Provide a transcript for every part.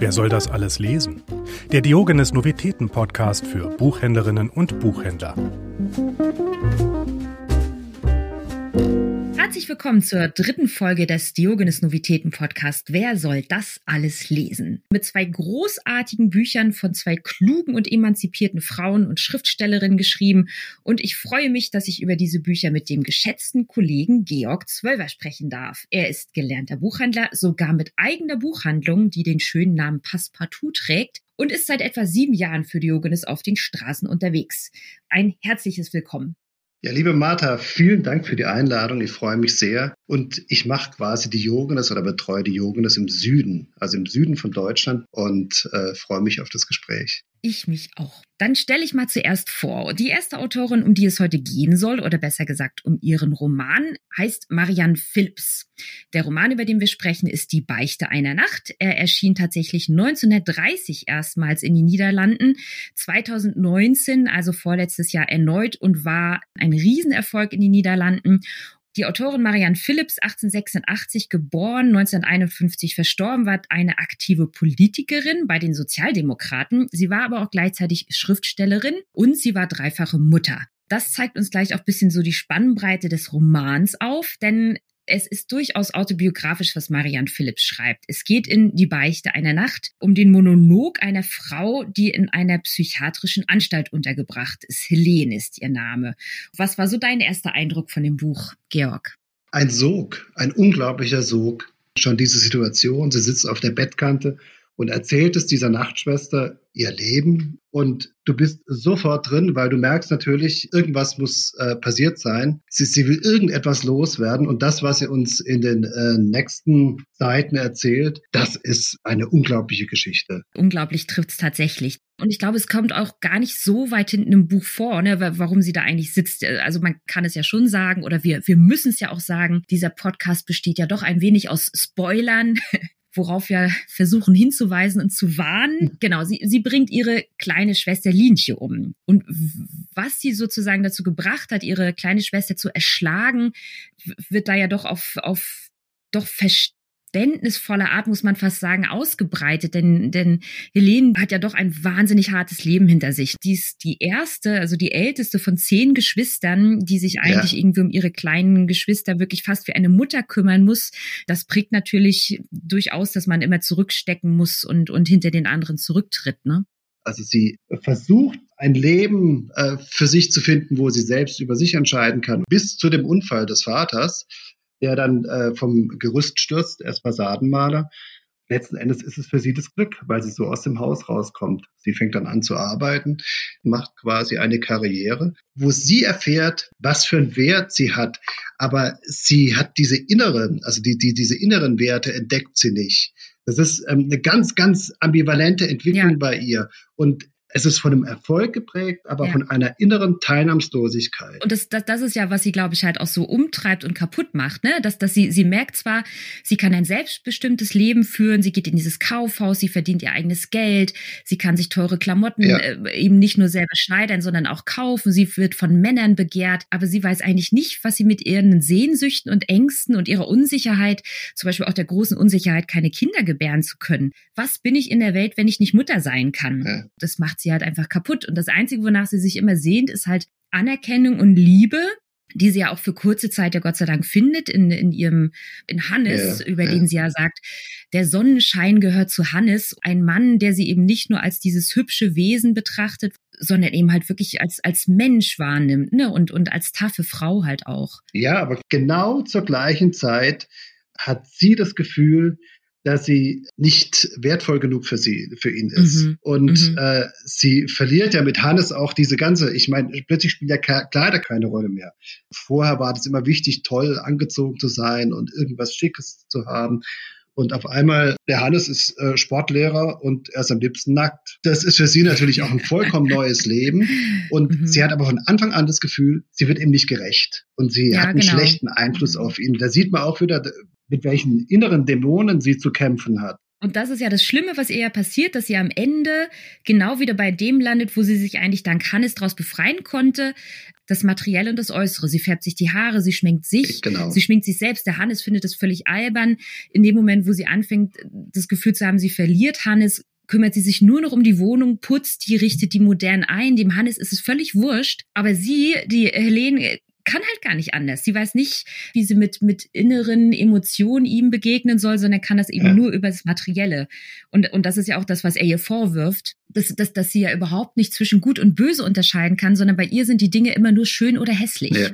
Wer soll das alles lesen? Der Diogenes Novitäten Podcast für Buchhändlerinnen und Buchhändler. Herzlich willkommen zur dritten Folge des Diogenes Novitäten Podcast. Wer soll das alles lesen? Mit zwei großartigen Büchern von zwei klugen und emanzipierten Frauen und Schriftstellerinnen geschrieben. Und ich freue mich, dass ich über diese Bücher mit dem geschätzten Kollegen Georg Zwölver sprechen darf. Er ist gelernter Buchhändler, sogar mit eigener Buchhandlung, die den schönen Namen Passepartout trägt und ist seit etwa sieben Jahren für Diogenes auf den Straßen unterwegs. Ein herzliches Willkommen. Ja, liebe Martha, vielen Dank für die Einladung. Ich freue mich sehr. Und ich mache quasi die Yogenes oder betreue die Yogenes im Süden, also im Süden von Deutschland und äh, freue mich auf das Gespräch. Ich mich auch. Dann stelle ich mal zuerst vor. Die erste Autorin, um die es heute gehen soll, oder besser gesagt um ihren Roman, heißt Marianne Phillips. Der Roman, über den wir sprechen, ist Die Beichte einer Nacht. Er erschien tatsächlich 1930 erstmals in den Niederlanden, 2019, also vorletztes Jahr erneut und war ein Riesenerfolg in den Niederlanden. Die Autorin Marianne Phillips, 1886 geboren, 1951 verstorben, war eine aktive Politikerin bei den Sozialdemokraten. Sie war aber auch gleichzeitig Schriftstellerin und sie war dreifache Mutter. Das zeigt uns gleich auch bisschen so die Spannbreite des Romans auf, denn es ist durchaus autobiografisch, was Marianne Phillips schreibt. Es geht in Die Beichte einer Nacht um den Monolog einer Frau, die in einer psychiatrischen Anstalt untergebracht ist. Helene ist ihr Name. Was war so dein erster Eindruck von dem Buch, Georg? Ein Sog, ein unglaublicher Sog. Schon diese Situation, sie sitzt auf der Bettkante und erzählt es dieser Nachtschwester ihr Leben und du bist sofort drin, weil du merkst natürlich, irgendwas muss äh, passiert sein. Sie, sie, will irgendetwas loswerden und das, was sie uns in den äh, nächsten Seiten erzählt, das ist eine unglaubliche Geschichte. Unglaublich trifft es tatsächlich. Und ich glaube, es kommt auch gar nicht so weit hinten im Buch vor, ne, warum sie da eigentlich sitzt. Also man kann es ja schon sagen, oder wir, wir müssen es ja auch sagen, dieser Podcast besteht ja doch ein wenig aus Spoilern worauf wir versuchen hinzuweisen und zu warnen. Hm. Genau, sie, sie bringt ihre kleine Schwester Lienche um. Und was sie sozusagen dazu gebracht hat, ihre kleine Schwester zu erschlagen, wird da ja doch auf, auf doch verstanden verständnisvoller Art, muss man fast sagen, ausgebreitet. Denn, denn Helene hat ja doch ein wahnsinnig hartes Leben hinter sich. Die ist die erste, also die älteste von zehn Geschwistern, die sich eigentlich ja. irgendwie um ihre kleinen Geschwister wirklich fast wie eine Mutter kümmern muss. Das prägt natürlich durchaus, dass man immer zurückstecken muss und, und hinter den anderen zurücktritt, ne? Also sie versucht, ein Leben äh, für sich zu finden, wo sie selbst über sich entscheiden kann, bis zu dem Unfall des Vaters der dann äh, vom Gerüst stürzt, er ist Fassadenmaler. Letzten Endes ist es für sie das Glück, weil sie so aus dem Haus rauskommt. Sie fängt dann an zu arbeiten, macht quasi eine Karriere, wo sie erfährt, was für einen Wert sie hat. Aber sie hat diese inneren, also die, die, diese inneren Werte entdeckt sie nicht. Das ist ähm, eine ganz, ganz ambivalente Entwicklung ja. bei ihr. Und es ist von einem Erfolg geprägt, aber ja. von einer inneren Teilnahmslosigkeit. Und das, das, das ist ja, was sie, glaube ich, halt auch so umtreibt und kaputt macht, ne? Dass, dass sie, sie merkt zwar, sie kann ein selbstbestimmtes Leben führen, sie geht in dieses Kaufhaus, sie verdient ihr eigenes Geld, sie kann sich teure Klamotten ja. äh, eben nicht nur selber schneidern, sondern auch kaufen, sie wird von Männern begehrt, aber sie weiß eigentlich nicht, was sie mit ihren Sehnsüchten und Ängsten und ihrer Unsicherheit, zum Beispiel auch der großen Unsicherheit, keine Kinder gebären zu können. Was bin ich in der Welt, wenn ich nicht Mutter sein kann? Ja. Das macht sie halt einfach kaputt. Und das Einzige, wonach sie sich immer sehnt, ist halt Anerkennung und Liebe, die sie ja auch für kurze Zeit ja Gott sei Dank findet in, in ihrem, in Hannes, ja, über ja. den sie ja sagt, der Sonnenschein gehört zu Hannes, ein Mann, der sie eben nicht nur als dieses hübsche Wesen betrachtet, sondern eben halt wirklich als, als Mensch wahrnimmt, ne, und, und als taffe Frau halt auch. Ja, aber genau zur gleichen Zeit hat sie das Gefühl, dass sie nicht wertvoll genug für sie, für ihn ist. Mhm. Und mhm. Äh, sie verliert ja mit Hannes auch diese ganze, ich meine, plötzlich spielt ja Kleider keine Rolle mehr. Vorher war das immer wichtig, toll angezogen zu sein und irgendwas Schickes zu haben. Und auf einmal, der Hannes ist äh, Sportlehrer und er ist am liebsten nackt. Das ist für sie natürlich auch ein vollkommen neues Leben. Und mhm. sie hat aber von Anfang an das Gefühl, sie wird ihm nicht gerecht. Und sie ja, hat einen genau. schlechten Einfluss mhm. auf ihn. Da sieht man auch wieder, mit welchen inneren Dämonen sie zu kämpfen hat. Und das ist ja das Schlimme, was ihr ja passiert, dass sie am Ende genau wieder bei dem landet, wo sie sich eigentlich dank Hannes daraus befreien konnte. Das Materielle und das Äußere. Sie färbt sich die Haare, sie schminkt sich, genau. sie schminkt sich selbst. Der Hannes findet das völlig albern. In dem Moment, wo sie anfängt, das Gefühl zu haben, sie verliert Hannes, kümmert sie sich nur noch um die Wohnung, putzt die, richtet die modern ein. Dem Hannes ist es völlig wurscht. Aber sie, die Helene, kann halt gar nicht anders. Sie weiß nicht, wie sie mit, mit inneren Emotionen ihm begegnen soll, sondern kann das eben ja. nur über das Materielle. Und, und das ist ja auch das, was er ihr vorwirft, dass, dass, dass sie ja überhaupt nicht zwischen gut und böse unterscheiden kann, sondern bei ihr sind die Dinge immer nur schön oder hässlich. Ja.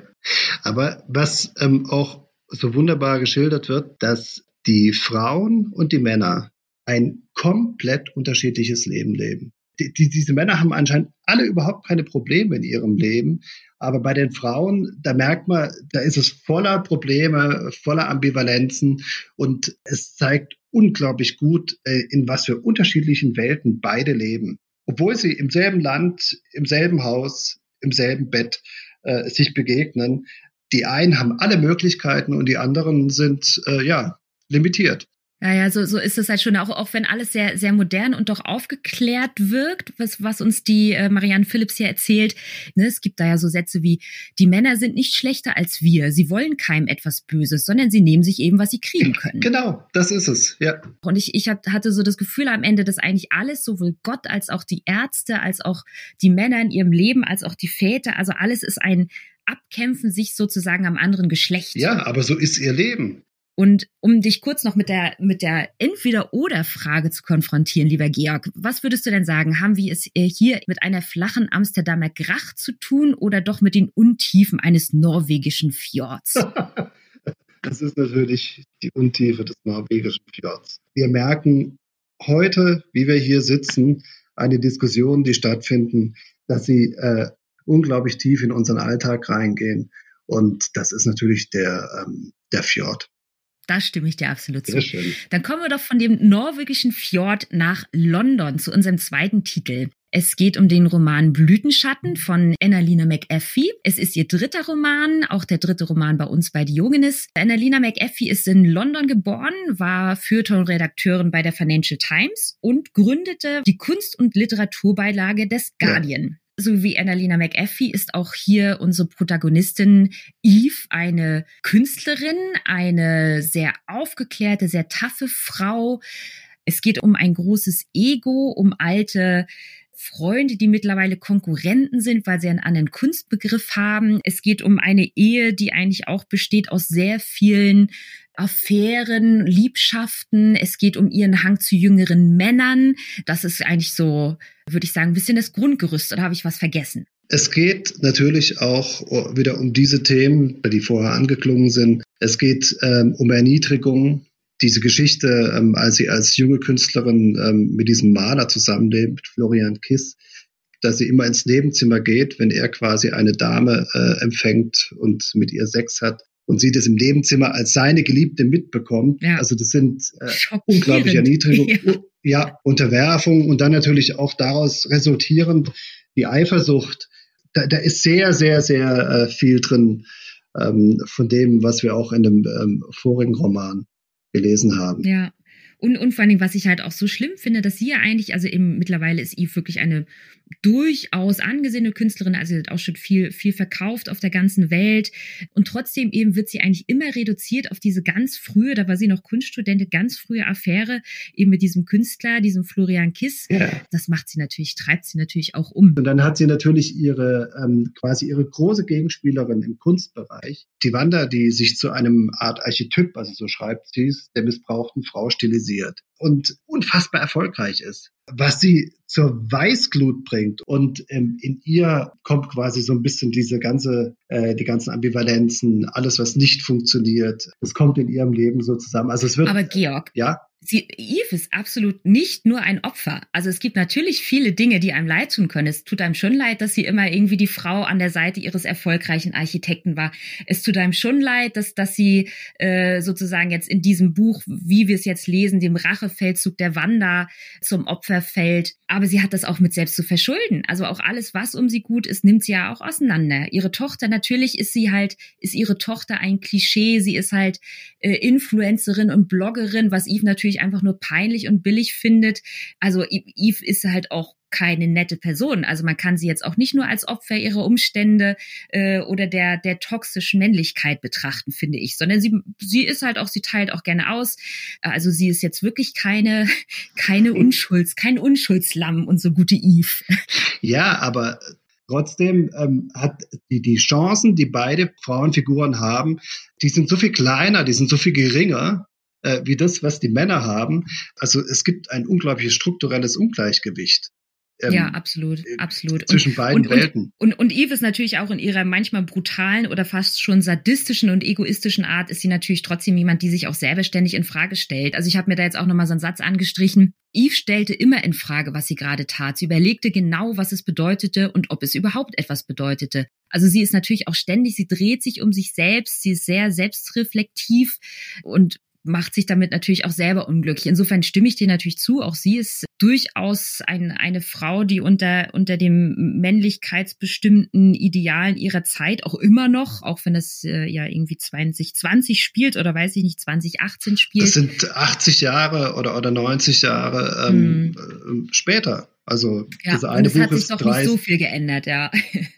Aber was ähm, auch so wunderbar geschildert wird, dass die Frauen und die Männer ein komplett unterschiedliches Leben leben. Die, die, diese Männer haben anscheinend alle überhaupt keine Probleme in ihrem Leben, aber bei den Frauen, da merkt man, da ist es voller Probleme, voller Ambivalenzen und es zeigt unglaublich gut, äh, in was für unterschiedlichen Welten beide leben. Obwohl sie im selben Land, im selben Haus, im selben Bett äh, sich begegnen. Die einen haben alle Möglichkeiten und die anderen sind äh, ja limitiert. Ja, ja, so, so ist es halt schon, auch, auch wenn alles sehr, sehr modern und doch aufgeklärt wirkt, was, was uns die äh, Marianne Phillips hier erzählt. Ne, es gibt da ja so Sätze wie, die Männer sind nicht schlechter als wir, sie wollen keinem etwas Böses, sondern sie nehmen sich eben, was sie kriegen können. Genau, das ist es, ja. Und ich, ich hatte so das Gefühl am Ende, dass eigentlich alles, sowohl Gott als auch die Ärzte, als auch die Männer in ihrem Leben, als auch die Väter, also alles ist ein Abkämpfen sich sozusagen am anderen Geschlecht. Ja, aber so ist ihr Leben. Und um dich kurz noch mit der, mit der Entweder-Oder-Frage zu konfrontieren, lieber Georg, was würdest du denn sagen? Haben wir es hier mit einer flachen Amsterdamer Gracht zu tun oder doch mit den Untiefen eines norwegischen Fjords? das ist natürlich die Untiefe des norwegischen Fjords. Wir merken heute, wie wir hier sitzen, eine Diskussion, die stattfinden, dass sie äh, unglaublich tief in unseren Alltag reingehen. Und das ist natürlich der, ähm, der Fjord. Da stimme ich dir absolut zu. Dann kommen wir doch von dem norwegischen Fjord nach London zu unserem zweiten Titel. Es geht um den Roman Blütenschatten von Annalena McAfee. Es ist ihr dritter Roman, auch der dritte Roman bei uns bei Diogenes. Annalena McAfee ist in London geboren, war Feuilleton-Redakteurin bei der Financial Times und gründete die Kunst- und Literaturbeilage des Guardian. Ja so wie Annalena McAfee ist auch hier unsere Protagonistin Eve eine Künstlerin, eine sehr aufgeklärte, sehr taffe Frau. Es geht um ein großes Ego, um alte Freunde, die mittlerweile Konkurrenten sind, weil sie einen anderen Kunstbegriff haben. Es geht um eine Ehe, die eigentlich auch besteht aus sehr vielen Affären, Liebschaften. Es geht um ihren Hang zu jüngeren Männern. Das ist eigentlich so, würde ich sagen, ein bisschen das Grundgerüst. Oder habe ich was vergessen? Es geht natürlich auch wieder um diese Themen, die vorher angeklungen sind. Es geht ähm, um Erniedrigung. Diese Geschichte, ähm, als sie als junge Künstlerin ähm, mit diesem Maler zusammenlebt, Florian Kiss, dass sie immer ins Nebenzimmer geht, wenn er quasi eine Dame äh, empfängt und mit ihr Sex hat und sie das im Nebenzimmer als seine Geliebte mitbekommt. Ja. Also das sind äh, unglaubliche Erniedrigungen, ja. ja, Unterwerfung und dann natürlich auch daraus resultierend die Eifersucht. Da, da ist sehr, sehr, sehr äh, viel drin ähm, von dem, was wir auch in dem ähm, vorigen Roman gelesen haben. Ja. Und, und vor allem, was ich halt auch so schlimm finde, dass sie ja eigentlich, also eben mittlerweile ist Eve wirklich eine durchaus angesehene Künstlerin, also sie hat auch schon viel, viel verkauft auf der ganzen Welt. Und trotzdem eben wird sie eigentlich immer reduziert auf diese ganz frühe, da war sie noch Kunststudentin, ganz frühe Affäre eben mit diesem Künstler, diesem Florian Kiss. Ja. Das macht sie natürlich, treibt sie natürlich auch um. Und dann hat sie natürlich ihre, ähm, quasi ihre große Gegenspielerin im Kunstbereich, die Wanda, die sich zu einem Art Archetyp, also so schreibt sie es, der missbrauchten Frau stilisiert und unfassbar erfolgreich ist. Was sie zur Weißglut bringt und ähm, in ihr kommt quasi so ein bisschen diese ganze, äh, die ganzen Ambivalenzen, alles was nicht funktioniert, das kommt in ihrem Leben so zusammen. Also es wird. Aber Georg, ja sie, Eve ist absolut nicht nur ein Opfer. Also es gibt natürlich viele Dinge, die einem leid tun können. Es tut einem schon leid, dass sie immer irgendwie die Frau an der Seite ihres erfolgreichen Architekten war. Es tut einem schon leid, dass, dass sie äh, sozusagen jetzt in diesem Buch, wie wir es jetzt lesen, dem Rachefeldzug der Wanda zum Opfer fällt. Aber sie hat das auch mit selbst zu verschulden. Also auch alles, was um sie gut ist, nimmt sie ja auch auseinander. Ihre Tochter, natürlich ist sie halt, ist ihre Tochter ein Klischee. Sie ist halt äh, Influencerin und Bloggerin, was Eve natürlich natürlich einfach nur peinlich und billig findet. Also Eve ist halt auch keine nette Person. Also man kann sie jetzt auch nicht nur als Opfer ihrer Umstände äh, oder der der toxischen Männlichkeit betrachten, finde ich, sondern sie sie ist halt auch, sie teilt auch gerne aus. Also sie ist jetzt wirklich keine keine Unschulds, kein Unschuldslamm und so gute Eve. Ja, aber Trotzdem ähm, hat die, die Chancen, die beide Frauenfiguren haben, die sind so viel kleiner, die sind so viel geringer, äh, wie das, was die Männer haben. Also es gibt ein unglaubliches strukturelles Ungleichgewicht. Ähm, ja, absolut, äh, absolut. Zwischen und, beiden und, Welten. Und, und, und Eve ist natürlich auch in ihrer manchmal brutalen oder fast schon sadistischen und egoistischen Art, ist sie natürlich trotzdem jemand, die sich auch selber ständig in Frage stellt. Also ich habe mir da jetzt auch nochmal so einen Satz angestrichen. Eve stellte immer in Frage, was sie gerade tat. Sie überlegte genau, was es bedeutete und ob es überhaupt etwas bedeutete. Also sie ist natürlich auch ständig, sie dreht sich um sich selbst, sie ist sehr selbstreflektiv und macht sich damit natürlich auch selber unglücklich. Insofern stimme ich dir natürlich zu. Auch sie ist durchaus ein, eine Frau, die unter, unter dem männlichkeitsbestimmten Idealen ihrer Zeit auch immer noch, auch wenn es äh, ja irgendwie 2020 spielt oder weiß ich nicht, 2018 spielt. Das sind 80 Jahre oder, oder 90 Jahre ähm, hm. später. Also ja, das eine Buch ist. Es hat sich doch 30, nicht so viel geändert, ja.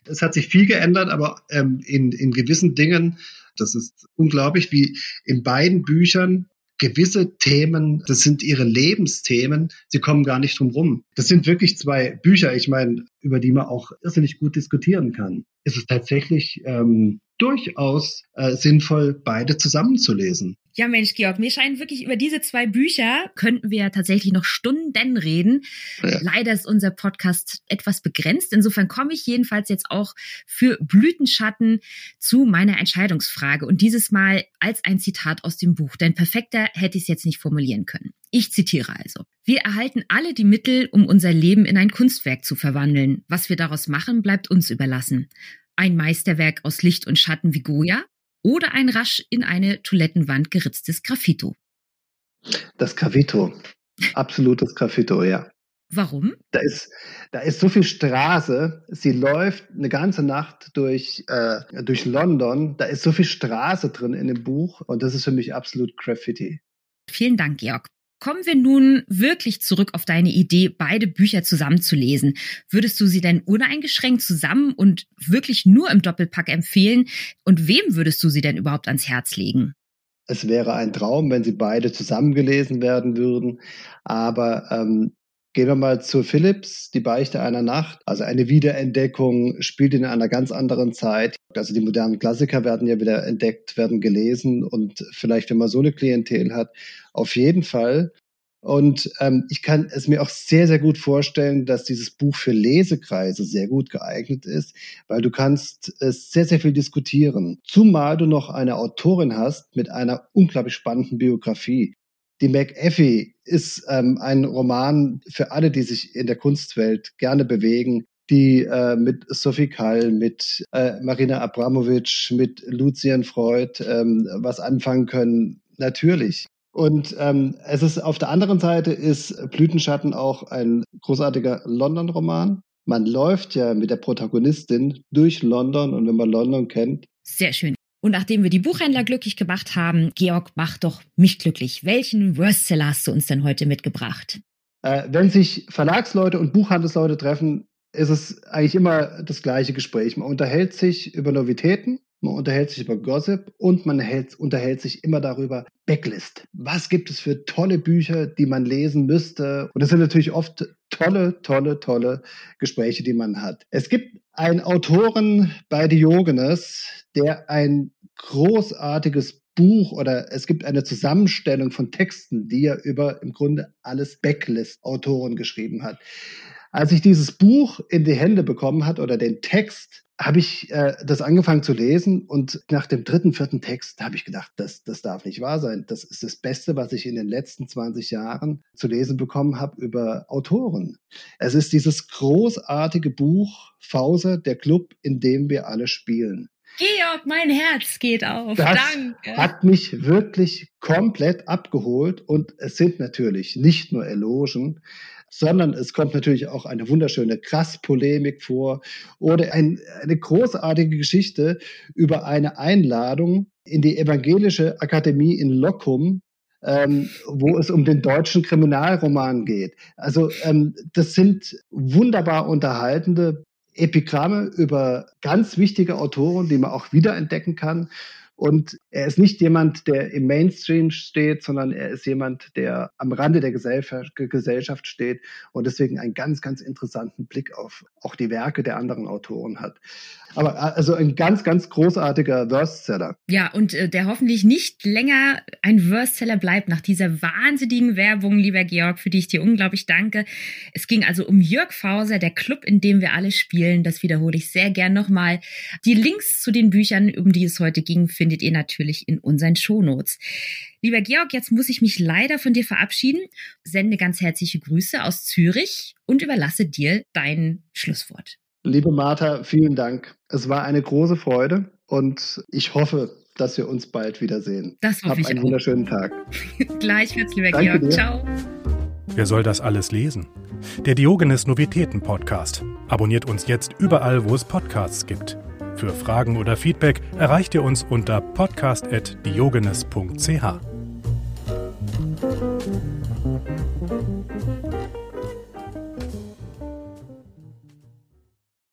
Es hat sich viel geändert, aber ähm, in, in gewissen Dingen das ist unglaublich, wie in beiden Büchern gewisse Themen, das sind ihre Lebensthemen, sie kommen gar nicht drum rum. Das sind wirklich zwei Bücher, ich meine, über die man auch irrsinnig gut diskutieren kann. Ist es tatsächlich ähm, durchaus äh, sinnvoll, beide zusammenzulesen. Ja, Mensch, Georg, mir scheint wirklich über diese zwei Bücher könnten wir tatsächlich noch Stunden reden. Ja. Leider ist unser Podcast etwas begrenzt. Insofern komme ich jedenfalls jetzt auch für Blütenschatten zu meiner Entscheidungsfrage und dieses Mal als ein Zitat aus dem Buch, denn perfekter hätte ich es jetzt nicht formulieren können. Ich zitiere also. Wir erhalten alle die Mittel, um unser Leben in ein Kunstwerk zu verwandeln. Was wir daraus machen, bleibt uns überlassen ein Meisterwerk aus Licht und Schatten wie Goya oder ein rasch in eine Toilettenwand geritztes Graffito? Das Graffito. Absolutes Graffito, ja. Warum? Da ist, da ist so viel Straße. Sie läuft eine ganze Nacht durch, äh, durch London. Da ist so viel Straße drin in dem Buch und das ist für mich absolut Graffiti. Vielen Dank, Georg. Kommen wir nun wirklich zurück auf deine Idee, beide Bücher zusammenzulesen. Würdest du sie denn uneingeschränkt zusammen und wirklich nur im Doppelpack empfehlen? Und wem würdest du sie denn überhaupt ans Herz legen? Es wäre ein Traum, wenn sie beide zusammengelesen werden würden. Aber ähm, gehen wir mal zu Philips, die Beichte einer Nacht. Also eine Wiederentdeckung spielt in einer ganz anderen Zeit. Also die modernen Klassiker werden ja wieder entdeckt, werden gelesen und vielleicht, wenn man so eine Klientel hat, auf jeden Fall. Und ähm, ich kann es mir auch sehr, sehr gut vorstellen, dass dieses Buch für Lesekreise sehr gut geeignet ist, weil du kannst es sehr, sehr viel diskutieren. Zumal du noch eine Autorin hast mit einer unglaublich spannenden Biografie. Die McAfee ist ähm, ein Roman für alle, die sich in der Kunstwelt gerne bewegen, die äh, mit Sophie Kall, mit äh, Marina Abramovic, mit Lucien Freud ähm, was anfangen können. Natürlich. Und ähm, es ist auf der anderen Seite ist Blütenschatten auch ein großartiger London-Roman. Man läuft ja mit der Protagonistin durch London und wenn man London kennt. Sehr schön. Und nachdem wir die Buchhändler glücklich gemacht haben, Georg, mach doch mich glücklich. Welchen Worstseller hast du uns denn heute mitgebracht? Äh, wenn sich Verlagsleute und Buchhandelsleute treffen, ist es eigentlich immer das gleiche Gespräch. Man unterhält sich über Novitäten, man unterhält sich über Gossip und man hält, unterhält sich immer darüber Backlist. Was gibt es für tolle Bücher, die man lesen müsste? Und das sind natürlich oft tolle, tolle, tolle Gespräche, die man hat. Es gibt einen Autoren bei Diogenes, der ein großartiges Buch oder es gibt eine Zusammenstellung von Texten, die er über im Grunde alles Backlist-Autoren geschrieben hat. Als ich dieses Buch in die Hände bekommen hat oder den Text, habe ich äh, das angefangen zu lesen und nach dem dritten, vierten Text habe ich gedacht, das, das darf nicht wahr sein. Das ist das Beste, was ich in den letzten 20 Jahren zu lesen bekommen habe über Autoren. Es ist dieses großartige Buch Fauser, der Club, in dem wir alle spielen. Georg, mein Herz geht auf. Das Danke. hat mich wirklich komplett abgeholt und es sind natürlich nicht nur Elogen, sondern es kommt natürlich auch eine wunderschöne Krass-Polemik vor oder ein, eine großartige Geschichte über eine Einladung in die Evangelische Akademie in Locum ähm, wo es um den deutschen Kriminalroman geht. Also ähm, das sind wunderbar unterhaltende Epigramme über ganz wichtige Autoren, die man auch wiederentdecken kann. Und er ist nicht jemand, der im Mainstream steht, sondern er ist jemand, der am Rande der Gesellschaft steht und deswegen einen ganz, ganz interessanten Blick auf auch die Werke der anderen Autoren hat. Aber äh, also ein ganz, ganz großartiger Worstseller. Ja, und äh, der hoffentlich nicht länger ein Worstseller bleibt nach dieser wahnsinnigen Werbung, lieber Georg, für die ich dir unglaublich danke. Es ging also um Jörg Fauser, der Club, in dem wir alle spielen. Das wiederhole ich sehr gern nochmal. Die Links zu den Büchern, um die es heute ging, findet findet ihr natürlich in unseren Shownotes. Lieber Georg, jetzt muss ich mich leider von dir verabschieden, sende ganz herzliche Grüße aus Zürich und überlasse dir dein Schlusswort. Liebe Martha, vielen Dank. Es war eine große Freude und ich hoffe, dass wir uns bald wiedersehen. Das hoffe Hab ich einen auch. wunderschönen Tag. Gleichfalls, lieber Danke Georg. Dir. Ciao. Wer soll das alles lesen? Der Diogenes Novitäten Podcast. Abonniert uns jetzt überall, wo es Podcasts gibt. Für Fragen oder Feedback erreicht ihr uns unter podcast.diogenes.ch.